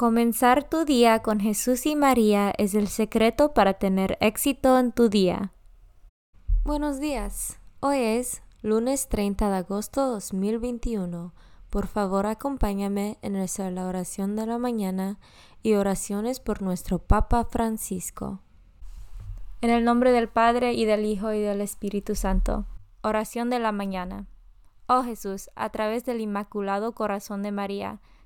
Comenzar tu día con Jesús y María es el secreto para tener éxito en tu día. Buenos días. Hoy es lunes 30 de agosto 2021. Por favor, acompáñame en nuestra oración de la mañana y oraciones por nuestro Papa Francisco. En el nombre del Padre y del Hijo y del Espíritu Santo. Oración de la mañana. Oh Jesús, a través del Inmaculado Corazón de María,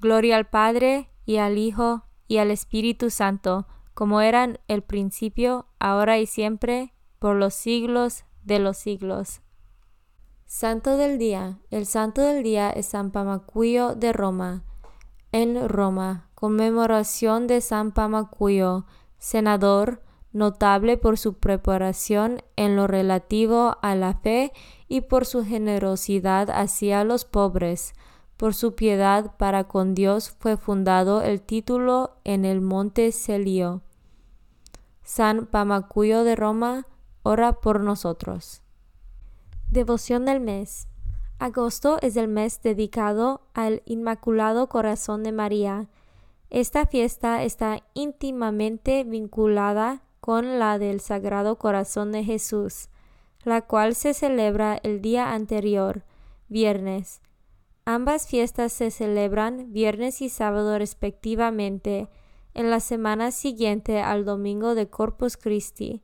Gloria al Padre y al Hijo y al Espíritu Santo, como eran el principio, ahora y siempre, por los siglos de los siglos. Santo del Día. El Santo del Día es San Pamacuyo de Roma. En Roma, conmemoración de San Pamacuyo, senador, notable por su preparación en lo relativo a la fe y por su generosidad hacia los pobres, por su piedad para con Dios fue fundado el título en el monte Celio. San Pamacuyo de Roma, ora por nosotros. Devoción del mes. Agosto es el mes dedicado al Inmaculado Corazón de María. Esta fiesta está íntimamente vinculada con la del Sagrado Corazón de Jesús, la cual se celebra el día anterior, viernes, Ambas fiestas se celebran viernes y sábado respectivamente en la semana siguiente al domingo de Corpus Christi.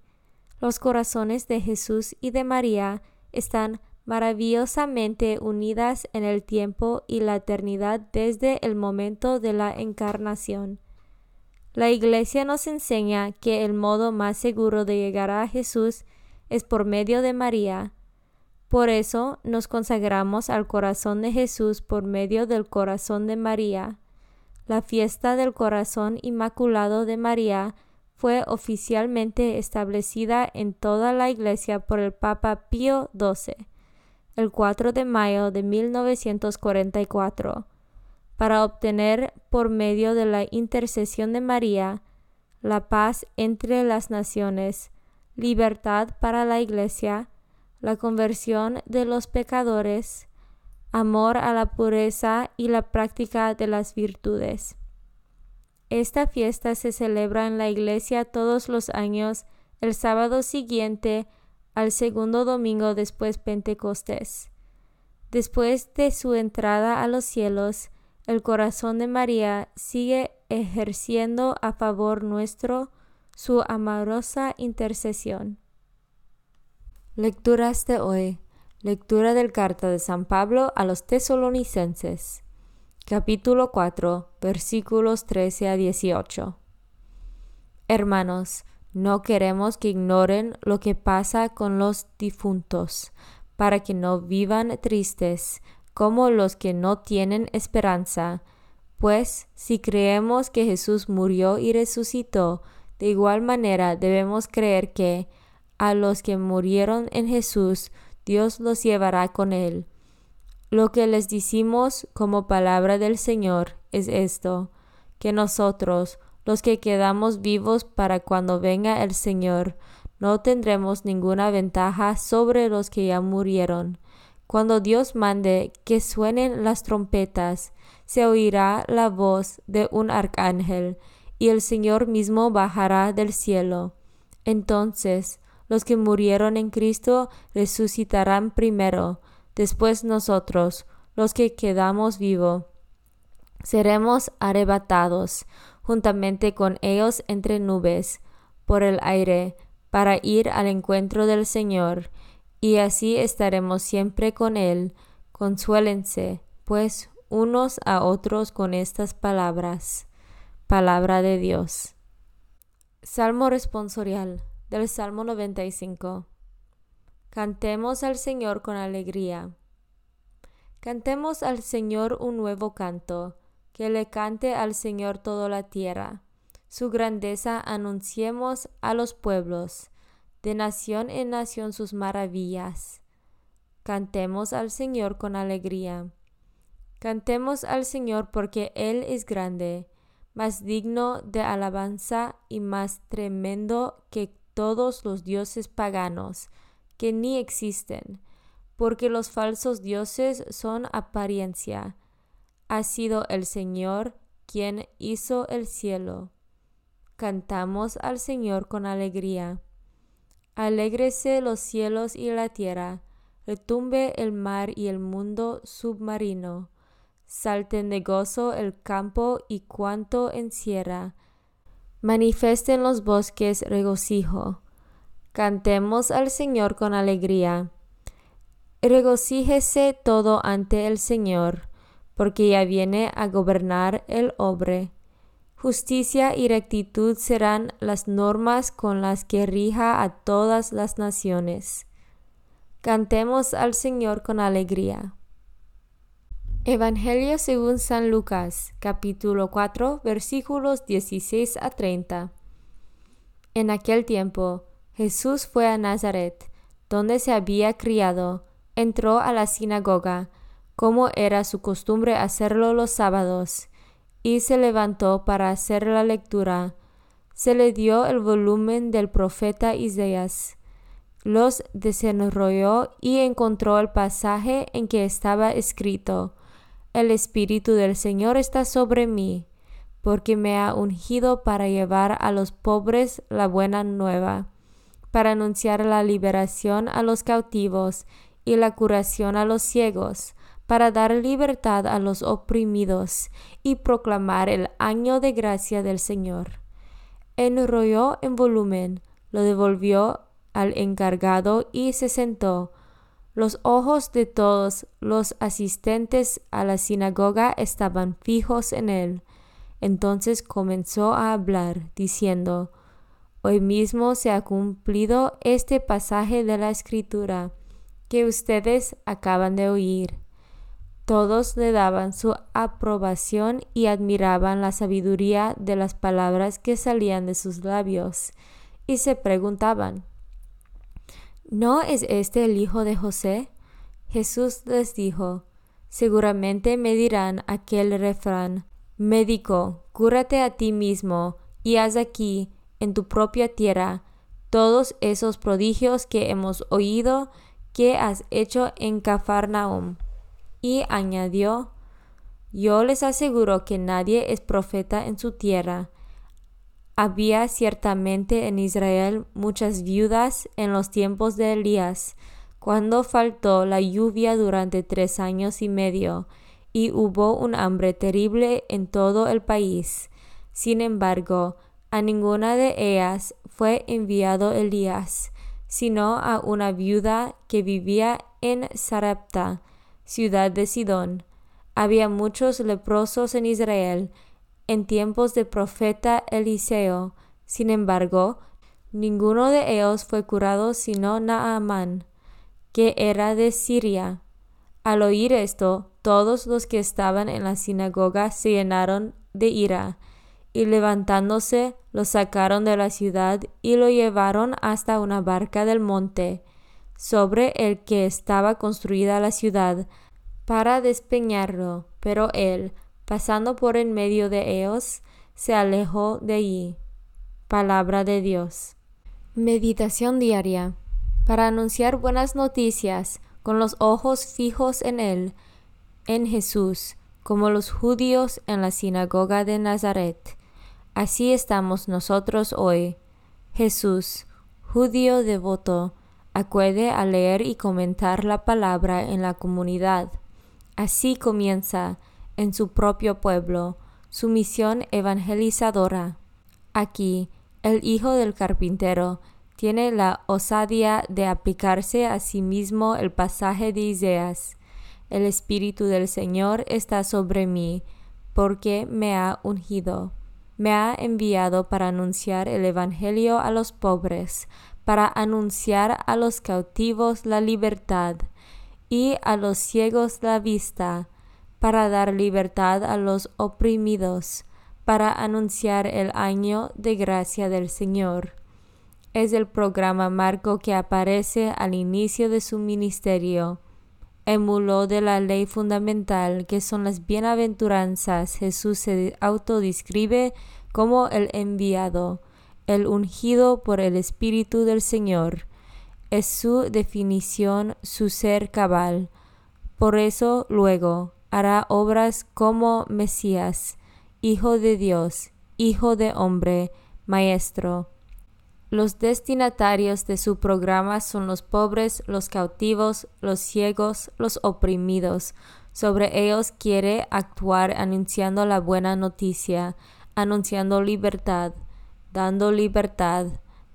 Los corazones de Jesús y de María están maravillosamente unidas en el tiempo y la eternidad desde el momento de la encarnación. La Iglesia nos enseña que el modo más seguro de llegar a Jesús es por medio de María, por eso nos consagramos al corazón de Jesús por medio del corazón de María. La fiesta del corazón inmaculado de María fue oficialmente establecida en toda la Iglesia por el Papa Pío XII, el 4 de mayo de 1944, para obtener por medio de la intercesión de María la paz entre las naciones, libertad para la Iglesia, la conversión de los pecadores, amor a la pureza y la práctica de las virtudes. Esta fiesta se celebra en la iglesia todos los años el sábado siguiente al segundo domingo después Pentecostés. Después de su entrada a los cielos, el corazón de María sigue ejerciendo a favor nuestro su amorosa intercesión. Lecturas de hoy. Lectura del carta de San Pablo a los tesalonicenses. Capítulo 4, versículos 13 a 18. Hermanos, No queremos que ignoren lo que pasa con los difuntos, para que no vivan tristes como los que no tienen esperanza. Pues si creemos que Jesús murió y resucitó, de igual manera debemos creer que a los que murieron en Jesús, Dios los llevará con él. Lo que les decimos como palabra del Señor es esto, que nosotros, los que quedamos vivos para cuando venga el Señor, no tendremos ninguna ventaja sobre los que ya murieron. Cuando Dios mande que suenen las trompetas, se oirá la voz de un arcángel, y el Señor mismo bajará del cielo. Entonces los que murieron en Cristo resucitarán primero, después nosotros, los que quedamos vivos, seremos arrebatados juntamente con ellos entre nubes, por el aire, para ir al encuentro del Señor, y así estaremos siempre con Él. Consuélense, pues, unos a otros con estas palabras. Palabra de Dios. Salmo responsorial del Salmo 95. Cantemos al Señor con alegría. Cantemos al Señor un nuevo canto que le cante al Señor toda la tierra. Su grandeza anunciemos a los pueblos, de nación en nación sus maravillas. Cantemos al Señor con alegría. Cantemos al Señor porque Él es grande, más digno de alabanza y más tremendo que todos los dioses paganos, que ni existen, porque los falsos dioses son apariencia, ha sido el Señor quien hizo el cielo. Cantamos al Señor con alegría. Alégrese los cielos y la tierra, retumbe el mar y el mundo submarino, salten de gozo el campo y cuanto encierra, manifiesten los bosques regocijo. Cantemos al Señor con alegría. Regocíjese todo ante el Señor porque ya viene a gobernar el hombre. Justicia y rectitud serán las normas con las que rija a todas las naciones. Cantemos al Señor con alegría. Evangelio según San Lucas, capítulo 4, versículos 16 a 30. En aquel tiempo, Jesús fue a Nazaret, donde se había criado, entró a la sinagoga, como era su costumbre hacerlo los sábados, y se levantó para hacer la lectura. Se le dio el volumen del profeta Isaías. Los desenrolló y encontró el pasaje en que estaba escrito, El Espíritu del Señor está sobre mí, porque me ha ungido para llevar a los pobres la buena nueva, para anunciar la liberación a los cautivos y la curación a los ciegos, para dar libertad a los oprimidos y proclamar el año de gracia del Señor. Enrolló en volumen, lo devolvió al encargado y se sentó. Los ojos de todos los asistentes a la sinagoga estaban fijos en él. Entonces comenzó a hablar, diciendo, Hoy mismo se ha cumplido este pasaje de la Escritura que ustedes acaban de oír. Todos le daban su aprobación y admiraban la sabiduría de las palabras que salían de sus labios, y se preguntaban, ¿No es este el hijo de José? Jesús les dijo, Seguramente me dirán aquel refrán, Médico, cúrate a ti mismo, y haz aquí, en tu propia tierra, todos esos prodigios que hemos oído que has hecho en Cafarnaum y añadió, Yo les aseguro que nadie es profeta en su tierra. Había ciertamente en Israel muchas viudas en los tiempos de Elías, cuando faltó la lluvia durante tres años y medio, y hubo un hambre terrible en todo el país. Sin embargo, a ninguna de ellas fue enviado Elías, sino a una viuda que vivía en Sarepta, ciudad de Sidón. Había muchos leprosos en Israel en tiempos del profeta Eliseo. Sin embargo, Ninguno de ellos fue curado sino Naamán, que era de Siria. Al oír esto, todos los que estaban en la sinagoga se llenaron de ira, y levantándose lo sacaron de la ciudad y lo llevaron hasta una barca del monte, sobre el que estaba construida la ciudad, para despeñarlo. Pero él, pasando por en medio de ellos, se alejó de allí. Palabra de Dios. Meditación diaria. Para anunciar buenas noticias, con los ojos fijos en Él, en Jesús, como los judíos en la sinagoga de Nazaret. Así estamos nosotros hoy. Jesús, judío devoto, acude a leer y comentar la palabra en la comunidad. Así comienza, en su propio pueblo, su misión evangelizadora. Aquí, el hijo del carpintero tiene la osadía de aplicarse a sí mismo el pasaje de Isaías. El Espíritu del Señor está sobre mí, porque me ha ungido. Me ha enviado para anunciar el Evangelio a los pobres, para anunciar a los cautivos la libertad y a los ciegos la vista, para dar libertad a los oprimidos, para anunciar el año de gracia del Señor es el programa marco que aparece al inicio de su ministerio. Emuló de la ley fundamental que son las bienaventuranzas, Jesús se autodescribe como el enviado, el ungido por el Espíritu del Señor. Es su definición, su ser cabal. Por eso luego hará obras como Mesías, Hijo de Dios, Hijo de hombre, Maestro los destinatarios de su programa son los pobres, los cautivos, los ciegos, los oprimidos. Sobre ellos quiere actuar anunciando la buena noticia, anunciando libertad, dando libertad,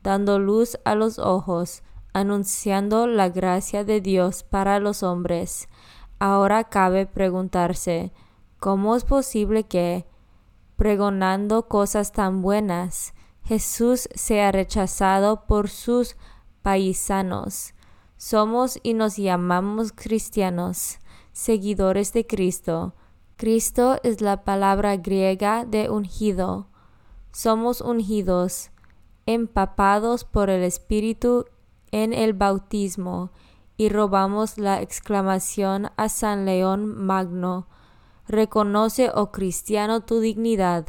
dando luz a los ojos, anunciando la gracia de Dios para los hombres. Ahora cabe preguntarse, ¿cómo es posible que, pregonando cosas tan buenas, Jesús sea rechazado por sus paisanos. Somos y nos llamamos cristianos, seguidores de Cristo. Cristo es la palabra griega de ungido. Somos ungidos, empapados por el Espíritu en el bautismo, y robamos la exclamación a San León Magno. Reconoce, oh cristiano, tu dignidad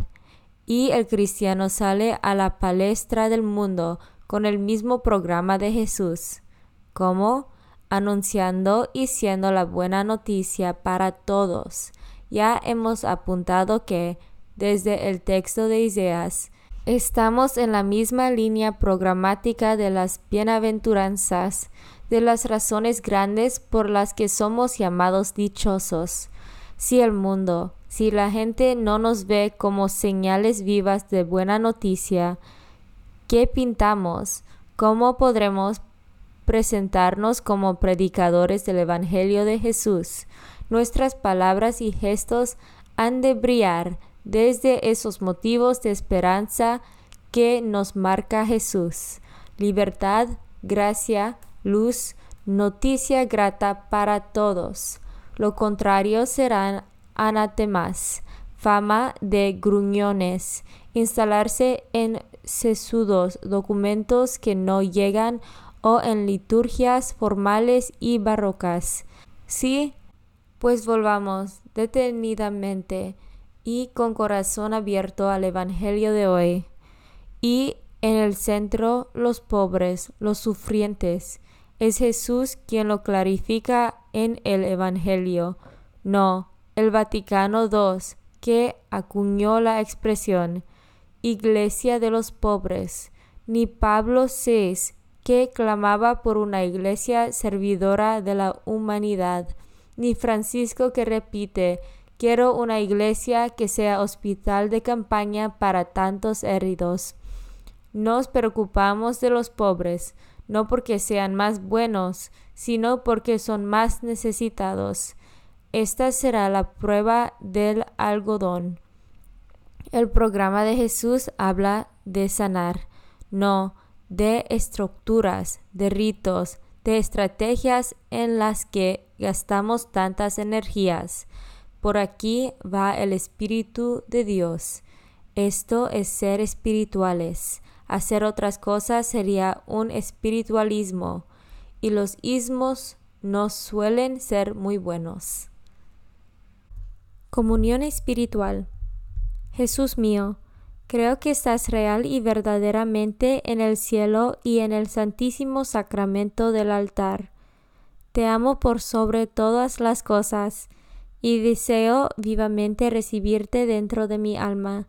y el cristiano sale a la palestra del mundo con el mismo programa de Jesús, como anunciando y siendo la buena noticia para todos. Ya hemos apuntado que, desde el texto de Isaías, estamos en la misma línea programática de las bienaventuranzas, de las razones grandes por las que somos llamados dichosos. Si el mundo, si la gente no nos ve como señales vivas de buena noticia, ¿qué pintamos? ¿Cómo podremos presentarnos como predicadores del Evangelio de Jesús? Nuestras palabras y gestos han de brillar desde esos motivos de esperanza que nos marca Jesús. Libertad, gracia, luz, noticia grata para todos. Lo contrario serán anatemas, fama de gruñones, instalarse en sesudos documentos que no llegan o en liturgias formales y barrocas. Sí, pues volvamos detenidamente y con corazón abierto al Evangelio de hoy. Y en el centro los pobres, los sufrientes. Es Jesús quien lo clarifica en el Evangelio. No, el Vaticano II, que acuñó la expresión Iglesia de los pobres, ni Pablo VI, que clamaba por una iglesia servidora de la humanidad, ni Francisco que repite Quiero una iglesia que sea hospital de campaña para tantos heridos. Nos preocupamos de los pobres, no porque sean más buenos, sino porque son más necesitados. Esta será la prueba del algodón. El programa de Jesús habla de sanar, no de estructuras, de ritos, de estrategias en las que gastamos tantas energías. Por aquí va el Espíritu de Dios. Esto es ser espirituales. Hacer otras cosas sería un espiritualismo y los ismos no suelen ser muy buenos. Comunión espiritual. Jesús mío, creo que estás real y verdaderamente en el cielo y en el santísimo sacramento del altar. Te amo por sobre todas las cosas y deseo vivamente recibirte dentro de mi alma,